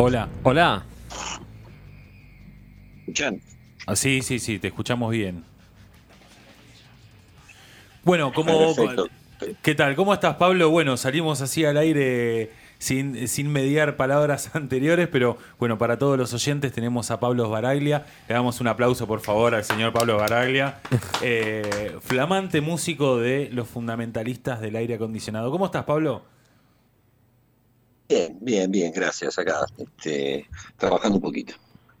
Hola, hola. ¿Escuchan? Ah, sí, sí, sí, te escuchamos bien. Bueno, ¿cómo, Perfecto. ¿qué tal? ¿Cómo estás, Pablo? Bueno, salimos así al aire sin, sin mediar palabras anteriores, pero bueno, para todos los oyentes tenemos a Pablo Baraglia. Le damos un aplauso, por favor, al señor Pablo Baraglia, eh, flamante músico de los fundamentalistas del aire acondicionado. ¿Cómo estás, Pablo? Bien, bien, bien, gracias. Acá, este, trabajando un poquito.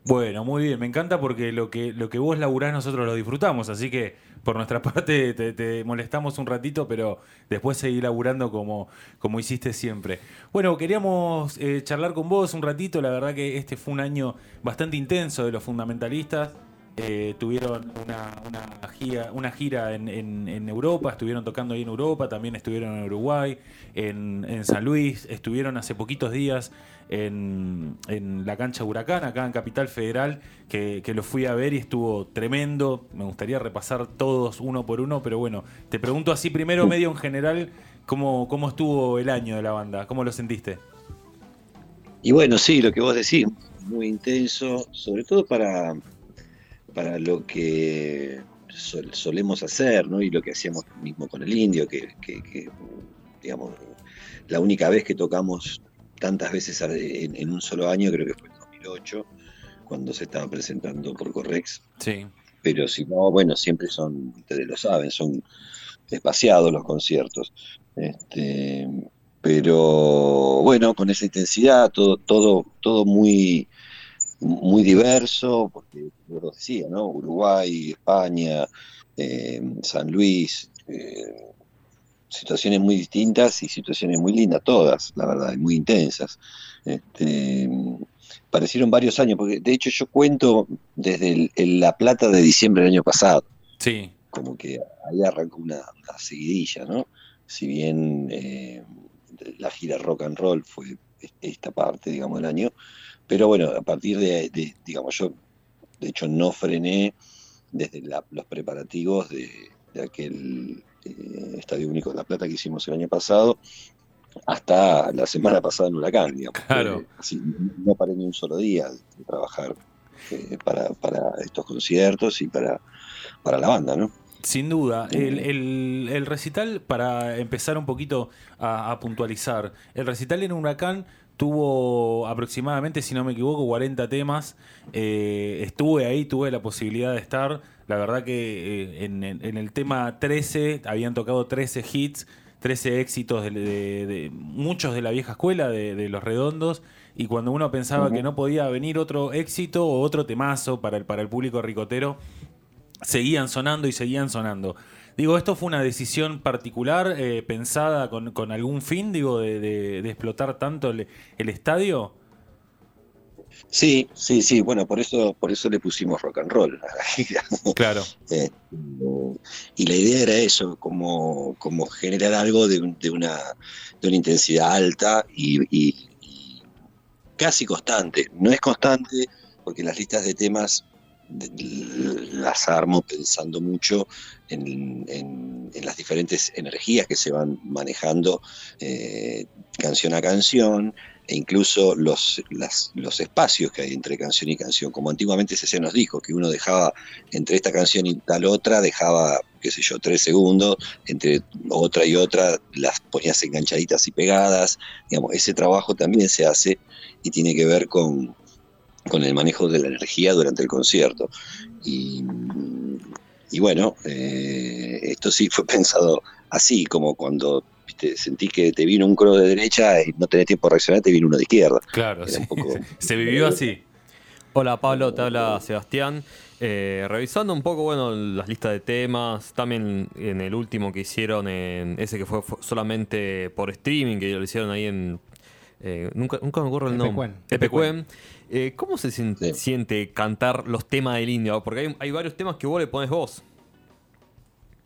Bueno, muy bien, me encanta porque lo que, lo que vos laburás nosotros lo disfrutamos, así que por nuestra parte te, molestamos un ratito, pero después seguir laburando como, como hiciste siempre. Bueno, queríamos eh, charlar con vos un ratito, la verdad que este fue un año bastante intenso de los fundamentalistas. Eh, tuvieron una, una gira, una gira en, en- Europa, estuvieron tocando ahí en Europa, también estuvieron en Uruguay, en, en San Luis, estuvieron hace poquitos días en, la cancha Huracán, acá en Capital Federal, que, que lo fui a ver y estuvo tremendo. Me gustaría repasar todos uno por uno, pero bueno, te pregunto así primero, medio en general, ¿cómo, cómo estuvo el año de la banda? ¿Cómo lo sentiste? Y bueno, sí, lo que vos decís, muy intenso, sobre todo para, para lo que sol- solemos hacer, ¿no? Y lo que hacíamos mismo con el indio, que, que- que, digamos, la única vez que tocamos tantas veces en un solo año, creo que fue en 2008, cuando se estaba presentando por Correx. Sí. pero si no, bueno, siempre son, ustedes lo saben, son espaciados los conciertos. Este, pero bueno, con esa intensidad, todo, todo, todo muy, muy diverso, porque lo decía, ¿no? Uruguay, España, eh, San Luis, eh, situaciones muy distintas y situaciones muy lindas todas, la verdad, y muy intensas. Este, parecieron varios años, porque de hecho yo cuento desde el- el La Plata de diciembre del año pasado, Sí, como que ahí arrancó una, una seguidilla, ¿no? Si bien eh, la gira rock and roll fue esta parte, digamos, del año, pero bueno, a partir de, de, digamos, yo de hecho no frené desde la- los preparativos de, de aquel eh, Estadio Único de La Plata que hicimos el año pasado hasta la semana pasada en Huracán, digamos. Claro. Así, no paré ni un solo día de trabajar eh, para, para estos conciertos y para, para la banda, ¿no? Sin duda. El, el- el recital, para empezar un poquito a, a puntualizar, el recital en Huracán tuvo aproximadamente, si no me equivoco, 40 temas. Eh, estuve ahí, tuve la posibilidad de estar. La verdad que eh, en, el tema 13 habían tocado 13 hits, 13 éxitos de, de- de- muchos de la vieja escuela, de, de Los Redondos. Y cuando uno pensaba que no podía venir otro éxito o otro temazo para el, para el público ricotero, seguían sonando y seguían sonando. Digo, ¿esto fue una decisión particular, eh, pensada con, con algún fin, digo, de, de- de explotar tanto el, el estadio? Sí, sí, sí, bueno, por eso, por eso le pusimos rock and roll a la gira. Claro. Eh, y la idea era eso, como, como generar algo de, un- de una, de una intensidad alta y, y- y casi constante. No es constante porque las listas de temas las armo pensando mucho en, en- las diferentes energías que se van manejando eh, canción a canción e incluso los, las- los espacios que hay entre canción y canción, como antiguamente se los discos, que uno dejaba entre esta canción y tal otra, dejaba, qué sé yo, tres segundos, entre otra y otra las ponías enganchaditas y pegadas, digamos, ese trabajo también se hace y tiene que ver con, con el manejo de la energía durante el concierto. Y, y bueno, eh, esto sí fue pensado así, como cuando viste, sentí que te vino un cro de derecha y no tenés tiempo de reaccionar, te vino uno de izquierda. Claro, sí. un poco- Se vivió así. Hola Pablo, te habla Sebastián. Eh, revisando un poco, bueno, las listas de temas, también en el último que hicieron, en ese que fue, fue solamente por streaming, que lo hicieron ahí en... eh, nunca, nunca me acuerdo el nombre. Epecuen. Eh, ¿Cómo se Sí. siente cantar los temas del indio? Porque hay, hay varios temas que vos le pones voz.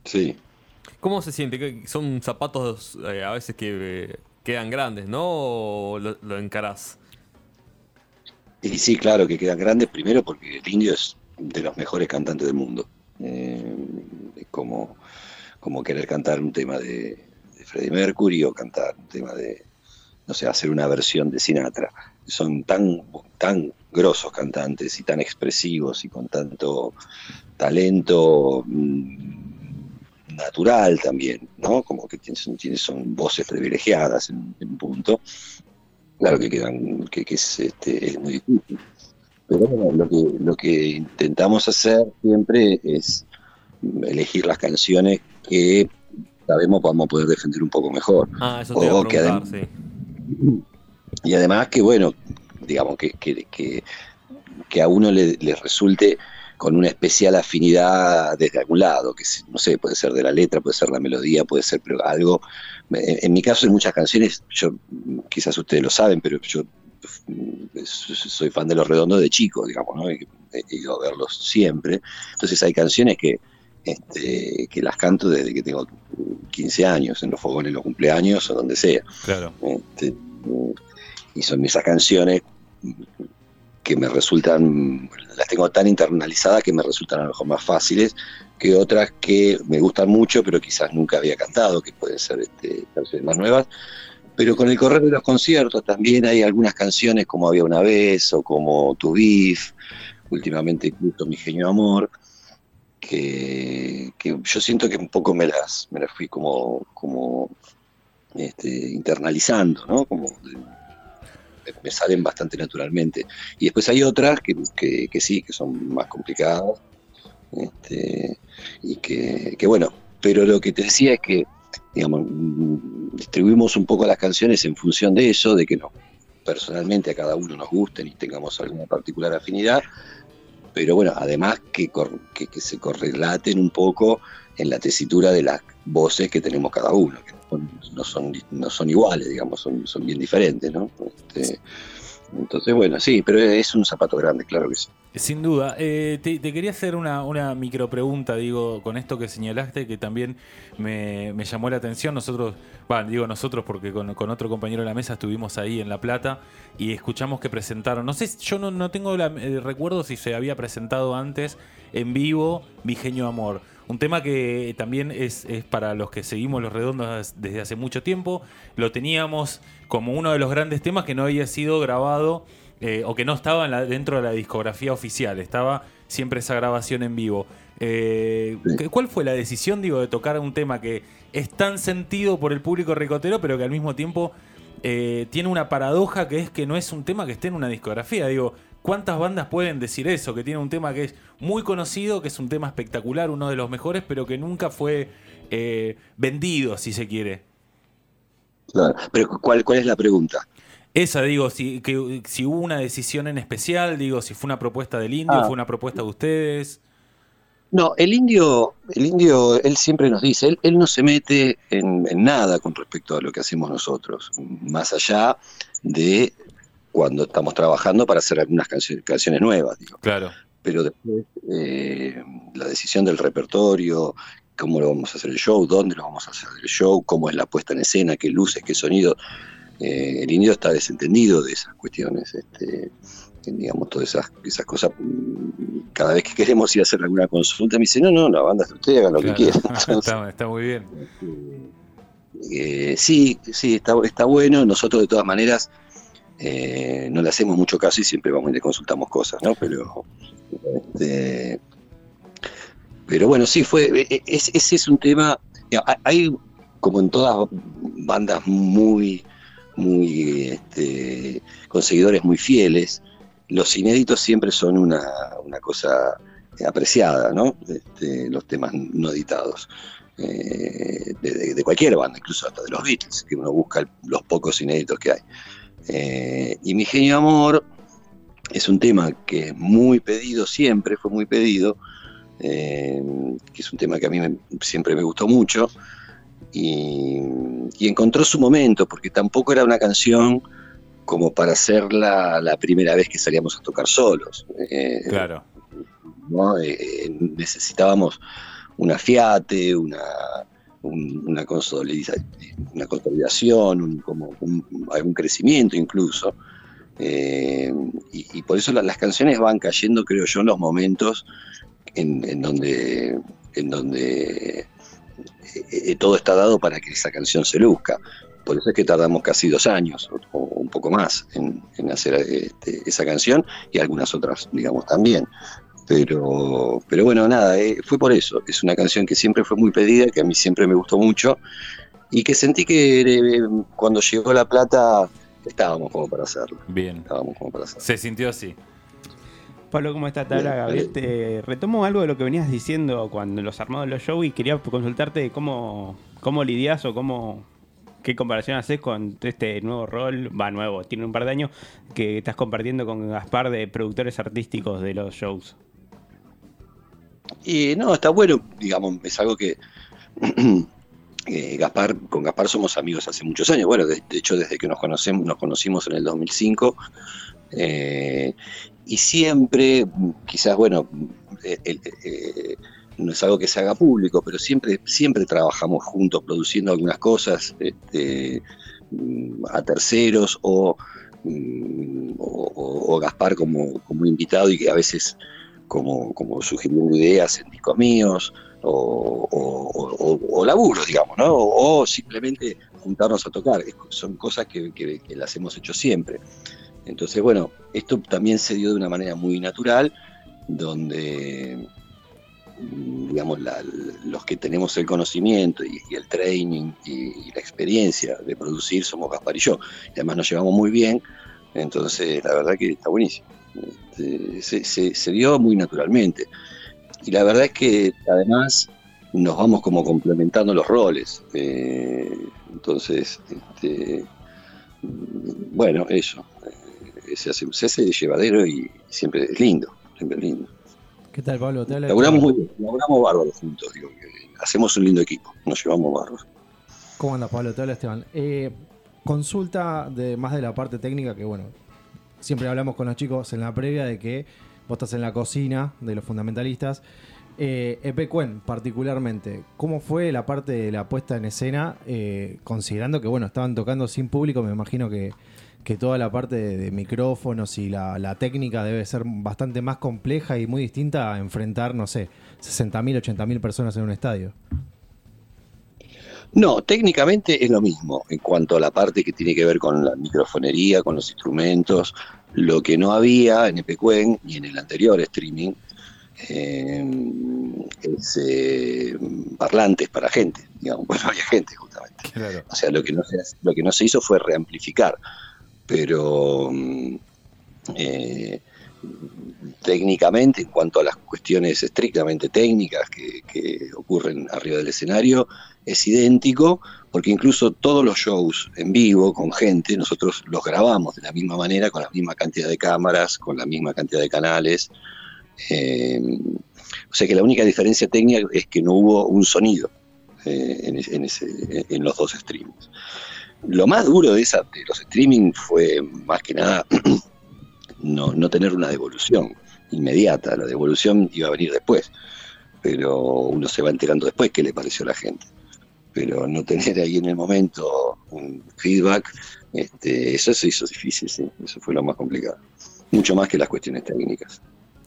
Sí. ¿Cómo se siente? ¿Que Son zapatos eh, a veces que eh, quedan grandes, ¿no? ¿O lo, lo encarás? Y sí, claro que quedan grandes, primero porque el indio es de los mejores cantantes del mundo. Eh, es como, como querer cantar un tema de, de Freddie Mercury o cantar un tema de, no sé, hacer una versión de Sinatra. son tan, tan grosos cantantes y tan expresivos y con tanto talento mm, natural también, ¿no? Como que tienen, son voces privilegiadas en, un punto. Claro que quedan, que, es, este, muy difícil. Pero bueno, lo que, lo que intentamos hacer siempre es elegir las canciones que sabemos vamos a poder defender un poco mejor. Ah, eso te a preguntar, sí. Y además que, bueno, digamos, que, que, a uno le, resulte con una especial afinidad desde algún lado, que no sé, puede ser de la letra, puede ser la melodía, puede ser algo. En, mi caso, en muchas canciones, yo quizás ustedes lo saben, pero yo soy fan de Los Redondos de chico, digamos, ¿no? He, ido a verlos siempre. Entonces hay canciones que, este, que las canto desde que tengo 15 años, en los fogones, los cumpleaños o donde sea. Claro. Este, y son esas canciones que me resultan, las tengo tan internalizadas que me resultan a lo mejor más fáciles que otras que me gustan mucho, pero quizás nunca había cantado, que pueden ser este, canciones más nuevas. Pero con el correr de los conciertos también hay algunas canciones como Había una vez o como Tu Beef, últimamente incluso Mi Genio Amor, que, yo siento que un poco me las, me las fui como, como este, internalizando, ¿no? Como me salen bastante naturalmente. Y después hay otras que, que, sí, que son más complicadas. Este, y que, que, bueno, pero lo que te decía es que, digamos, distribuimos un poco las canciones en función de eso, de que no, personalmente a cada uno nos gusten y tengamos alguna particular afinidad, pero bueno, además que, que, que se correlaten un poco en la tesitura de las voces que tenemos cada uno, que no son, no son iguales, digamos, son, son bien diferentes, ¿no? Este, entonces, bueno, sí, pero es un zapato grande, claro que sí. Sin duda. Eh, te, quería hacer una, una micro pregunta, digo, con esto que señalaste, que también me, llamó la atención. Nosotros, bueno, digo nosotros porque con, otro compañero de la mesa estuvimos ahí en La Plata y escuchamos que presentaron, no sé, yo no, no tengo el recuerdo si se había presentado antes en vivo Mi Genio Amor. Un tema que también es, para los que seguimos los redondos desde hace mucho tiempo. Lo teníamos como uno de los grandes temas que no había sido grabado eh, o que no estaba dentro de la discografía oficial. Estaba siempre esa grabación en vivo. Eh, ¿Cuál fue la decisión, digo, de tocar un tema que es tan sentido por el público ricotero, pero que al mismo tiempo eh, tiene una paradoja que es que no es un tema que esté en una discografía? Digo, ¿Cuántas bandas pueden decir eso? Que tiene un tema que es muy conocido, que es un tema espectacular, uno de los mejores, pero que nunca fue eh, vendido, si se quiere. Claro. Pero ¿cuál, ¿cuál es la pregunta? Esa, digo, si, que, si hubo una decisión en especial, digo, si fue una propuesta del indio, ah. fue una propuesta de ustedes. No, el indio, el indio, él siempre nos dice, él, él no se mete en, en, nada con respecto a lo que hacemos nosotros, más allá de cuando estamos trabajando para hacer algunas canciones, nuevas. Digo. Claro. Pero después eh, la decisión del repertorio, cómo lo vamos a hacer el show, dónde lo vamos a hacer el show, cómo es la puesta en escena, qué luces, qué sonido. Eh, el indio está desentendido de esas cuestiones. Este, digamos, todas esas, esas cosas, cada vez que queremos ir a hacer alguna consulta, me dice, no, no, la banda es usted, hagan lo que quieran. está, muy bien. Eh, sí, sí, está, está bueno. Nosotros, de todas maneras, eh, no le hacemos mucho caso y siempre vamos y le consultamos cosas, ¿no? Pero, este, pero bueno, sí, fue, e, e, ese es un tema, hay como en todas bandas muy, muy, este, con seguidores muy fieles, los inéditos siempre son una, cosa apreciada, ¿no? Este, los temas no editados. Eh, de, cualquier banda, incluso hasta de los Beatles, que uno busca los pocos inéditos que hay. Eh, y Mi Genio Amor es un tema que es muy pedido, siempre fue muy pedido, eh, que es un tema que a mí siempre me gustó mucho, y, encontró su momento, porque tampoco era una canción como para hacerla la primera vez que salíamos a tocar solos. Eh, claro. necesitábamos una fiate, una, una, consolidación, una consolidación, un, como un, crecimiento incluso. Eh, y, por eso las canciones van cayendo, creo yo, en los momentos en, donde, en donde eh, eh, todo está dado para que esa canción se luzca. Por eso es que tardamos casi dos años, o, un poco más en, hacer este, esa canción y algunas otras, digamos, también. Pero, pero bueno, nada, eh, fue por eso. Es una canción que siempre fue muy pedida, que a mí siempre me gustó mucho y que sentí que eh, cuando llegó La Plata estábamos como para hacerlo. Bien. Estábamos como para hacerlo. Se sintió así. Pablo, ¿cómo estás? Tabla, Gabriel. Te retomo algo de lo que venías diciendo cuando los armados de los shows y quería consultarte cómo, cómo lidias o cómo, qué comparación haces con este nuevo rol, va nuevo, tiene un par de años, que estás compartiendo con Gaspar de productores artísticos de los shows. Y no, está bueno, digamos, es algo que Gaspar, con Gaspar somos amigos hace muchos años, bueno, de, hecho desde que nos conocemos, nos conocimos en el 2005, eh, y siempre, quizás, bueno, eh, no es algo que se haga público, pero siempre, siempre trabajamos juntos produciendo algunas cosas este, a terceros o, o, Gaspar como, como, invitado y que a veces como, como sugiriendo ideas en discos míos o, o, laburo, digamos, ¿no? O, simplemente juntarnos a tocar. Son cosas que, las hemos hecho siempre. Entonces, bueno, esto también se dio de una manera muy natural, donde, digamos, los que tenemos el conocimiento y, el training y, la experiencia de producir somos Gaspar y yo. Y además nos llevamos muy bien, entonces la verdad que está buenísimo. Este, se, dio muy naturalmente. Y la verdad es que además nos vamos como complementando los roles. Eh, entonces, este, bueno, eso se hace, se hace llevadero y siempre es lindo, siempre es lindo. ¿Qué tal, Pablo? ¿Te laburamos muy bien, laburamos bárbaros juntos, digo, hacemos un lindo equipo, nos llevamos bárbaros. ¿Cómo andas, Pablo? Te habla Esteban. Eh, consulta de más de la parte técnica, que bueno, siempre hablamos con los chicos en la previa de que vos estás en la cocina de los fundamentalistas. Eh, Epecuen, particularmente, ¿cómo fue la parte de la puesta en escena? Eh, considerando que, bueno, estaban tocando sin público, me imagino que que toda la parte de, micrófonos y la, técnica debe ser bastante más compleja y muy distinta a enfrentar, no sé, 60.000, 80.000 personas en un estadio. No, técnicamente es lo mismo en cuanto a la parte que tiene que ver con la microfonería, con los instrumentos. Lo que no había en Epecuen ni en el anterior streaming eh, es eh, parlantes para gente, digamos, bueno, había gente justamente. O sea, lo que, no se, lo que no se hizo fue reamplificar pero mm, eh, técnicamente, en cuanto a las cuestiones estrictamente técnicas que, ocurren arriba del escenario, es idéntico, porque incluso todos los shows en vivo con gente, nosotros los grabamos de la misma manera, con la misma cantidad de cámaras, con la misma cantidad de canales. Eh, o sea que la única diferencia técnica es que no hubo un sonido eh, en, los dos streams. Lo más duro de, esa, de los streaming fue más que nada no, tener una devolución inmediata. La devolución iba a venir después, pero uno se va enterando después qué le pareció a la gente. Pero no tener ahí en el momento un feedback, este, eso se hizo difícil, sí, eso fue lo más complicado. Mucho más que las cuestiones técnicas.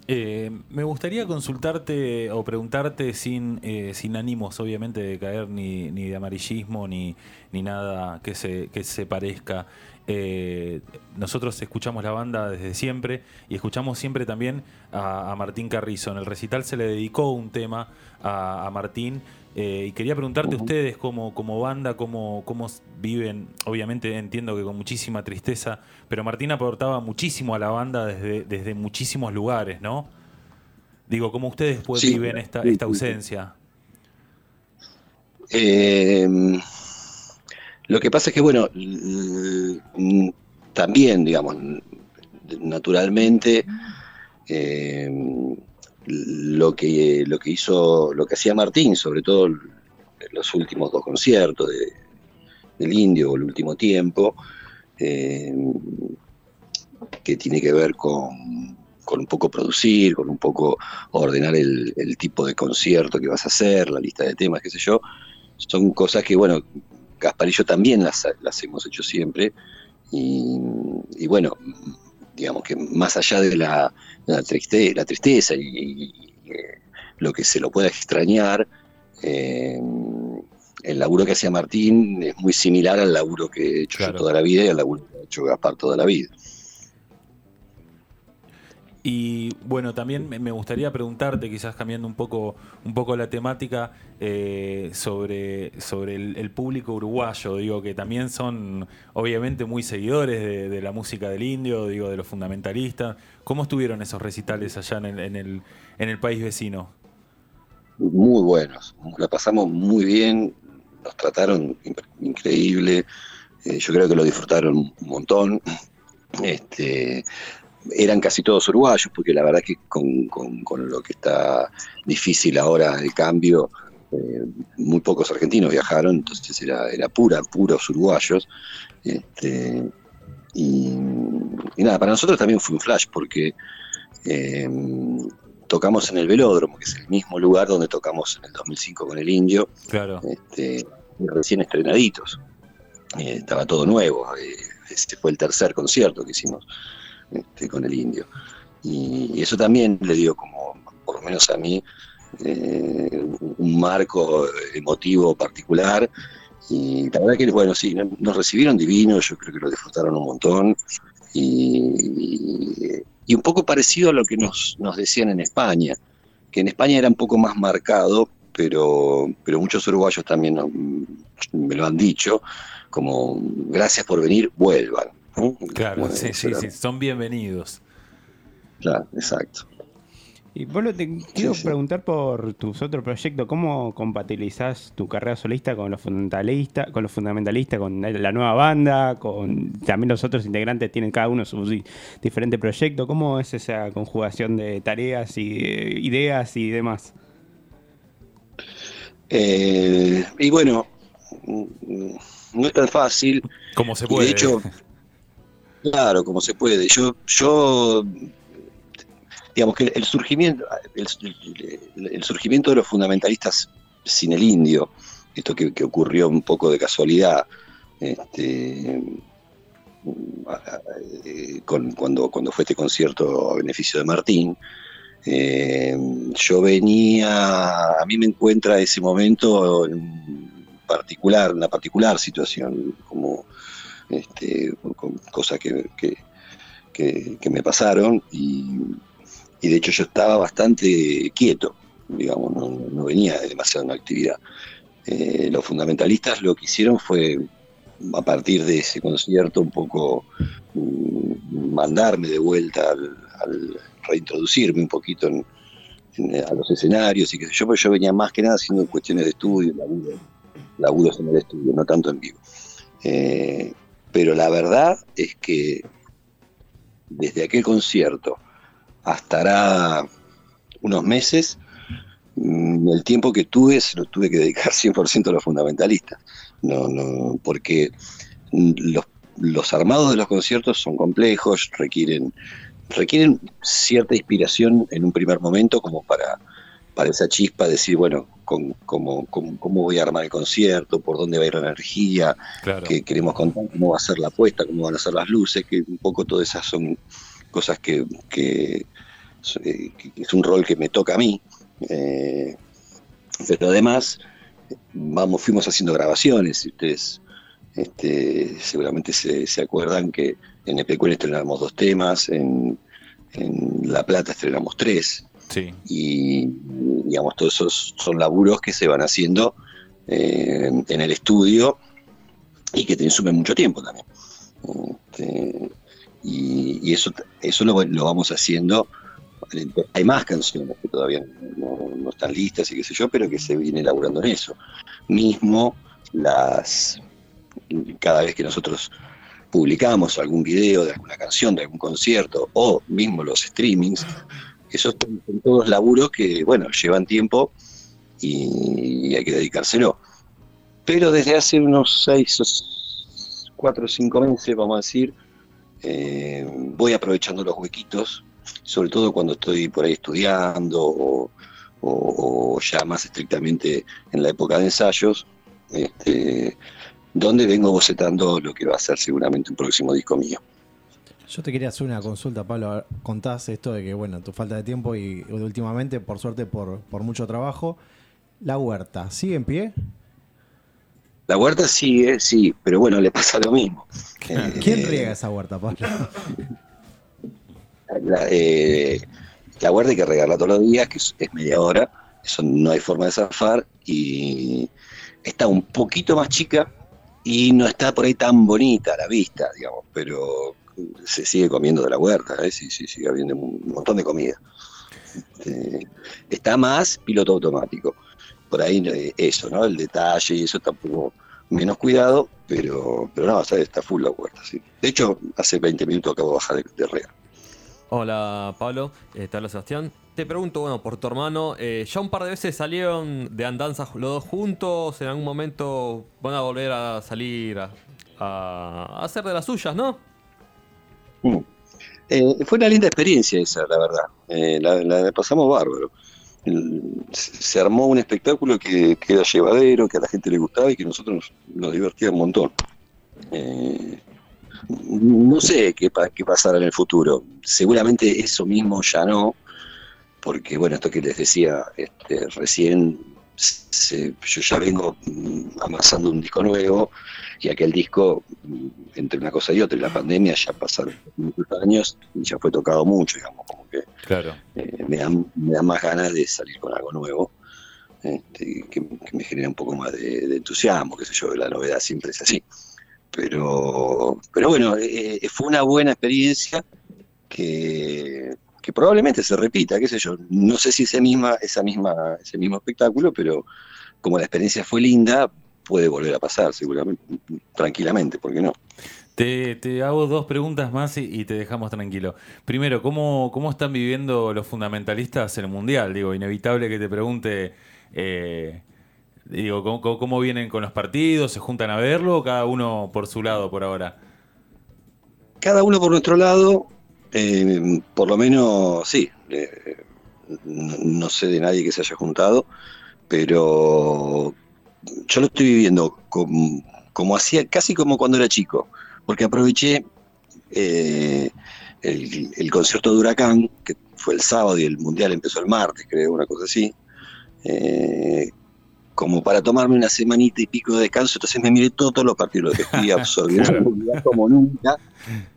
Eh, me gustaría consultarte o preguntarte sin, eh, sin ánimos, obviamente, de caer ni, ni de amarillismo ni, ni nada que se, que se parezca. Eh, nosotros escuchamos la banda desde siempre y escuchamos siempre también a, Martín Carrizo. En el recital se le dedicó un tema a, a Martín eh, y quería preguntarte ustedes como, como banda, cómo, cómo viven, obviamente entiendo que con muchísima tristeza, pero Martín aportaba muchísimo a la banda desde, desde muchísimos lugares, ¿no? Digo, ¿cómo ustedes viven esta, esta ausencia? Eh, lo que pasa es que, bueno, también, digamos, naturalmente, eh, lo que, lo que hizo, lo que hacía Martín, sobre todo los últimos dos conciertos de, del Indio, el último tiempo, eh, que tiene que ver con, con, un poco producir, con un poco ordenar el, tipo de concierto que vas a hacer, la lista de temas, qué sé yo, son cosas que, bueno, Gaspar y yo también las, las hemos hecho siempre, y, y bueno, digamos que más allá de la, la, la tristeza y, eh, lo que se lo pueda extrañar, eh, el laburo que hacía Martín es muy similar al laburo que he hecho Claro. yo toda la vida y al laburo que ha hecho Gaspar toda la vida. Y bueno, también me gustaría preguntarte, quizás cambiando un poco, un poco la temática, eh, sobre, sobre el, público uruguayo. Digo, que también son obviamente muy seguidores de, la música del indio, digo, de los fundamentalistas. ¿Cómo estuvieron esos recitales allá en el, en el, en el país vecino? Muy buenos, la pasamos muy bien, nos trataron in- increíble, eh, yo creo que lo disfrutaron un montón. Este, eran casi todos uruguayos, porque la verdad que con, con- con lo que está difícil ahora el cambio, eh, muy pocos argentinos viajaron, entonces era, era pura, puros uruguayos. Este, y, y nada, para nosotros también fue un flash, porque eh, tocamos en el velódromo, que es el mismo lugar donde tocamos en el 2005 con el Indio, Claro. este, recién estrenaditos. Eh, estaba todo nuevo. este fue el tercer concierto que hicimos este, con el Indio. Y, eso también le dio como, por lo menos a mí, eh, un marco emotivo particular. Y la verdad que, bueno, sí, no- nos recibieron divinos, yo creo que lo disfrutaron un montón. Y, y un poco parecido a lo que nos, nos decían en España, que en España era un poco más marcado, pero, pero muchos uruguayos también me lo han dicho, como gracias por venir, vuelvan. ¿No? Claro, Bueno, sí, sí, sí, son bienvenidos. Claro, exacto. Y Pablo, te quiero sí. preguntar por tus otros proyectos, ¿cómo compatibilizás tu carrera solista con los fundamentalistas, con los fundamentalistas, con la nueva banda, con también los otros integrantes tienen cada uno su di- diferente proyecto? ¿Cómo es esa conjugación de tareas y de ideas y demás? Eh, y bueno, mm, no es tan fácil. Como se Y puede. de hecho, claro, como se puede. Yo, yo digamos que el surgimiento, el, surgimiento de los fundamentalistas sin el indio, esto que, que ocurrió un poco de casualidad, este, eh, con, cuando, cuando fue este concierto a beneficio de Martín, eh, yo venía, a mí me encuentra ese momento en particular, una particular situación, como este, con, cosas que, que- me pasaron y, de hecho yo estaba bastante quieto, digamos, no, venía de demasiada actividad. Eh, los fundamentalistas lo que hicieron fue, a partir de ese concierto, un poco mm, mandarme de vuelta al, reintroducirme un poquito a los escenarios y qué sé yo, porque yo venía más que nada haciendo cuestiones de estudio, laburo, laburos en el estudio, no tanto en vivo. Eh, pero la verdad es que desde aquel concierto hasta unos meses, mm, el tiempo que tuve se lo tuve que dedicar 100% a los fundamentalistas. No, no, porque los, los armados de los conciertos son complejos, requieren, requieren cierta inspiración en un primer momento como para, para esa chispa decir, bueno, con, cómo, cómo- cómo voy a armar el concierto, por dónde va a ir la energía, Claro. que queremos contar cómo va a ser la puesta, cómo van a ser las luces, que un poco todas esas son cosas que, que- eh, que es un rol que me toca a mí. Eh, pero además, vamos, fuimos haciendo grabaciones, y ustedes este, seguramente se, se acuerdan que en Epecuén estrenamos dos temas, en, en La Plata estrenamos tres, Y digamos, todos esos son laburos que se van haciendo eh, en el estudio y que te insumen mucho tiempo también. Este, y, y eso, eso lo, lo vamos haciendo. Hay más canciones que todavía no, no están listas y qué sé yo, pero que se viene elaborando en eso. Mismo las cada vez que nosotros publicamos algún video de alguna canción, de algún concierto, o mismo los streamings, esos son todos laburos que, bueno, llevan tiempo y hay que dedicárselo. Pero desde hace unos seis, cuatro o cinco meses, vamos a decir, eh, voy aprovechando los huequitos, sobre todo cuando estoy por ahí estudiando o, o- o ya más estrictamente en la época de ensayos, este, donde vengo bocetando lo que va a ser seguramente un próximo disco mío. Yo te quería hacer una consulta, Pablo. Contás esto de que, bueno, tu falta de tiempo y últimamente, por suerte, por, por mucho trabajo. La huerta, ¿sigue en pie? La huerta sigue, sí, pero bueno, le pasa lo mismo. Eh, ¿Quién riega esa huerta, Pablo? La, eh, la huerta hay que regarla todos los días, que es, es media hora, eso no hay forma de zafar, y está un poquito más chica y no está por ahí tan bonita a la vista, digamos, pero se sigue comiendo de la huerta, ¿eh? sí, sí, sigue habiendo un montón de comida. Eh, está más piloto automático. Por ahí eh, eso, ¿no? El detalle y eso está un poco menos cuidado, pero, pero no, está, full la huerta, sí. De hecho, hace 20 minutos acabo de bajar de, de. Hola Pablo, eh, habla Sebastián. Te pregunto, bueno, por tu hermano, ya un par de veces salieron de andanza los dos juntos, en algún momento van a volver a salir a hacer de las suyas, ¿no? Mm. Eh, fue una linda experiencia esa, la verdad. Eh, la, pasamos bárbaro. Se armó un espectáculo que, que era llevadero, que a la gente le gustaba y que nosotros nos, divertía un montón. Eh, no sé qué, qué pasará en el futuro. Seguramente eso mismo ya no, porque bueno, esto que les decía este, recién, se- yo ya vengo mm, amasando un disco nuevo y aquel disco, mm, entre una cosa y otra, y la pandemia ya pasaron muchos años y ya fue tocado mucho, digamos, como que Claro. eh, me, dan, me dan más ganas de salir con algo nuevo, este, que, que me genera un poco más de, de entusiasmo, qué sé yo, la novedad siempre es así. Pero, pero bueno, eh, eh, fue una buena experiencia que, que probablemente se repita, qué sé yo, no sé si ese, misma, esa misma, ese mismo espectáculo, pero como la experiencia fue linda, puede volver a pasar seguramente, tranquilamente, ¿por qué no? Te, te hago dos preguntas más y, y te dejamos tranquilo. Primero, ¿cómo, ¿cómo están viviendo los fundamentalistas el Mundial? Digo, inevitable que te pregunte, eh, digo, ¿cómo, cómo- cómo vienen con los partidos? ¿Se juntan a verlo o cada uno por su lado por ahora? cada uno por nuestro lado, eh, por lo menos sí, eh, no, sé de nadie que se haya juntado, pero yo lo estoy viviendo como, como hacía, casi como cuando era chico, porque aproveché eh, el, el concierto de Huracán, que fue el sábado y el Mundial empezó el martes, creo, una cosa así, eh, como para tomarme una semanita y pico de descanso, entonces me miré todos los partidos, los estoy absorbiendo como nunca.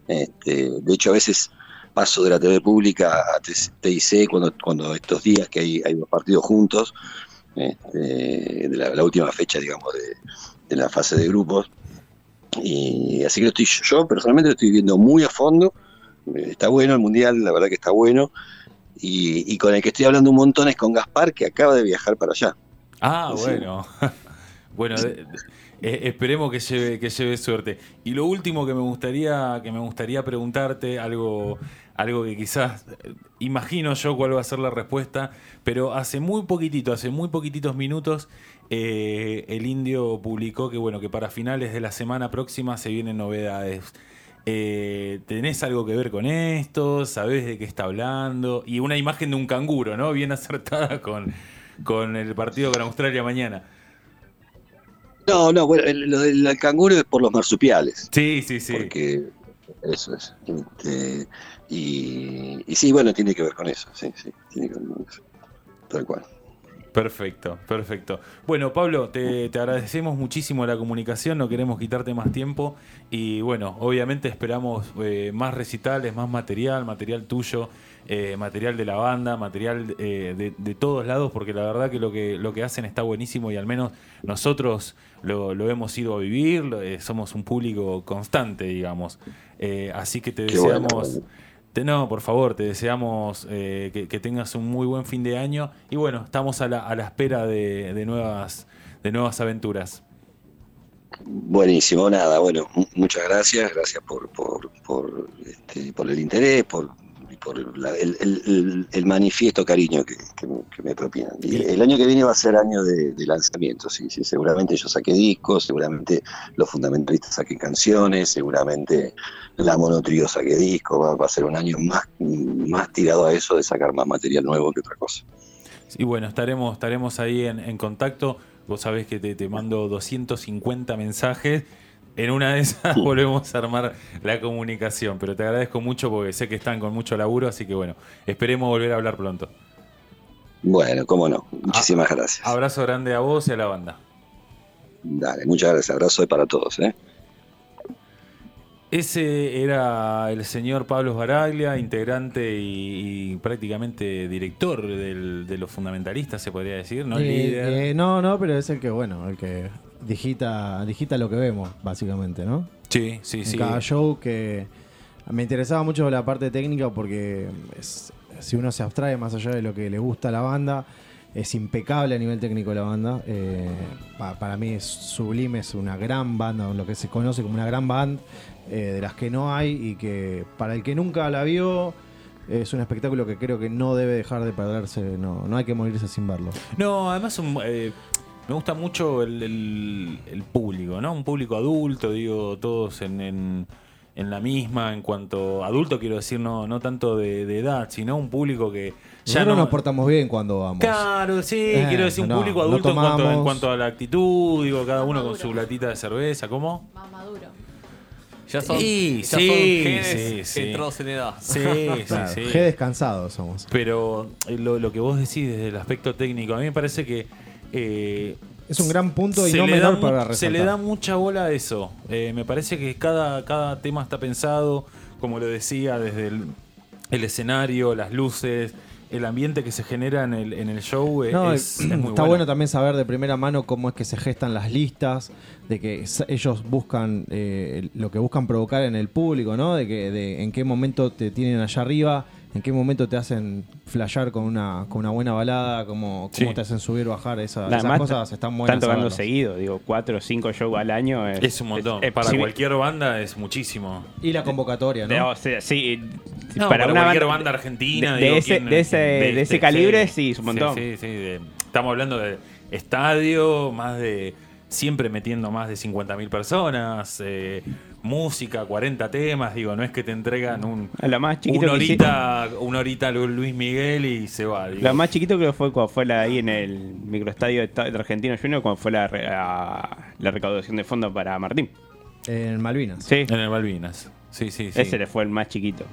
Este, de hecho, a veces paso de la TV pública a TIC cuando, cuando estos días que hay, hay dos partidos juntos, este, de la, la última fecha, digamos, de, de la fase de grupos. Y así que lo estoy, yo personalmente lo estoy viendo muy a fondo. Eh, Está bueno el mundial, la verdad que está bueno. Y, y con el que estoy hablando un montón es con Gaspar, que acaba de viajar para allá. Ah, bueno. bueno, de- de- eh, esperemos que lleve, que lleve suerte. Y lo último que me gustaría, que me gustaría preguntarte, algo, algo que quizás eh, imagino yo cuál va a ser la respuesta, pero hace muy poquitito, hace muy poquititos minutos, eh, el indio publicó que bueno, que para finales de la semana próxima se vienen novedades. ¿Tenés algo que ver con esto? ¿Sabés de qué está hablando? Y una imagen de un canguro, ¿no? Bien acertada con, con el partido con Australia mañana. No, no, bueno, lo del canguro es por los marsupiales. Sí, sí, sí. Porque eso es. Este, y, y sí, bueno, tiene que ver con eso. Sí, sí, tiene que ver con eso. Tal cual. Perfecto, perfecto. Bueno, Pablo, te, te agradecemos muchísimo la comunicación, no queremos quitarte más tiempo y bueno, obviamente esperamos eh, más recitales, más material, material tuyo, eh, material de la banda, material eh, de, de todos lados, porque la verdad que lo que, lo que hacen está buenísimo y al menos nosotros lo, lo hemos ido a vivir, lo- eh, somos un público constante, digamos. Así que te Qué deseamos... bueno. Te- no, por favor, te deseamos que, que tengas un muy buen fin de año y bueno, estamos a la, a la espera de, de nuevas, de nuevas aventuras. Buenísimo, nada, bueno, mu- muchas gracias, gracias por, por, por, este, por el interés, por, por la- el, el- el- manifiesto cariño que, que me- que me propinan. Y el año que viene va a ser año de, de lanzamiento, sí, sí, seguramente yo saqué discos, seguramente los fundamentalistas saquen canciones, seguramente la monotrio saque discos, va, va a ser un año más, más tirado a eso de sacar más material nuevo que otra cosa. Y bueno, estaremos, estaremos ahí en, en contacto. Vos sabés que te, te mando 250 mensajes. En una de esas volvemos a armar la comunicación, pero te agradezco mucho porque sé que están con mucho laburo, así que bueno, esperemos volver a hablar pronto. Bueno, cómo no, muchísimas gracias. Abrazo grande a vos y a la banda. Dale, muchas gracias. Abrazo para todos. ¿eh? Ese era el señor Pablo Baraglia, integrante y, y prácticamente director del- de los fundamentalistas, se podría decir, ¿no? Eh, Líder. eh, no, no, pero es el que, bueno, el que digita, digita lo que vemos, básicamente, ¿no? sí, sí, en sí. cada show que me interesaba mucho la parte técnica porque es- si uno se abstrae más allá de lo que le gusta a la banda, es impecable a nivel técnico la banda. Eh, pa- para mí es sublime, es una gran banda, lo que se conoce como una gran band, eh, de las que no hay y que para el que nunca la vio es un espectáculo que creo que no debe dejar de perderse, no, no hay que morirse sin verlo. No, además un, eh, me gusta mucho el, el- el público, ¿no? Un público adulto, digo, todos en, en- en la misma, en cuanto adulto quiero decir, no, no tanto de, de edad, sino un público que ya no... nos portamos bien cuando vamos. Claro, sí, Eh, quiero decir un no, público no adulto en, cuanto, en cuanto a la actitud, digo, cada uno con su latita de cerveza, ¿cómo? Más maduro. Ya son, Sí, ya sí, son genes sí, sí. entrados en edad. Sí, sí, Claro, sí. Descansados somos. Pero eh, lo, lo que vos decís desde el aspecto técnico, a mí me parece que eh, Es un gran punto y no menor da para resaltar. Se le da mucha bola a eso. Eh, me parece que cada, cada tema está pensado, como lo decía, desde el, el escenario, las luces, el ambiente que se genera en el, en el show. eh, No, es, es muy está bueno. también saber de primera mano cómo es que se gestan las listas, de que ellos buscan eh, lo que buscan provocar en el público, ¿no? De que de en qué momento te tienen allá arriba, en qué momento te hacen flashear con una, con una buena balada, cómo, cómo Sí. te hacen subir o bajar. Esa- esas cosas están buenas. Están tocando seguido, digo, cuatro o cinco shows al año. Es, Es un montón. es- Para cualquier banda es muchísimo. Y la convocatoria, de- ¿no? o sea, sí, No, para, cualquier banda, argentina. de, de digo, ese, ¿quién- de, ese, de ese este, calibre, sí, es un montón. Sí, sí, sí, de- estamos hablando de estadio, más de. Siempre metiendo más de 50.000 personas, eh, música, 40 temas, digo, no es que te entregan un, A Lo más chiquito una horita, una horita Lu- Luis Miguel y se va. digo. Lo más chiquito que fue cuando fue la, ahí en el microestadio de, Argentino Junior, cuando fue la, re- la, la recaudación de fondos para Martín. En Malvinas. Sí, En el Malvinas. Sí, sí, sí. ese le fue el más chiquito.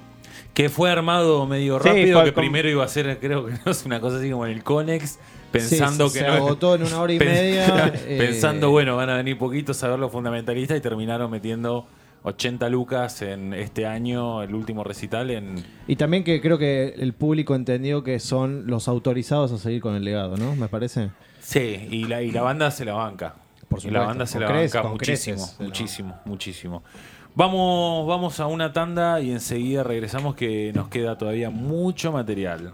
Que fue armado medio Sí, rápido, que primero iba a ser, creo que no es una cosa así como en el Conex, pensando Sí, que se no. agotó en una hora y media. eh, Pensando, bueno, van a venir poquitos a ver los fundamentalistas y terminaron metiendo 80 lucas en este año, el último recital en. Y también que creo que el público entendió que son los autorizados a seguir con el legado, ¿no? Me parece. Sí, y la, y la banda se la banca. Por y supuesto, la banda se la creces, banca muchísimo, muchísimo, muchísimo. Vamos, vamos a una tanda y enseguida regresamos que nos queda todavía mucho material.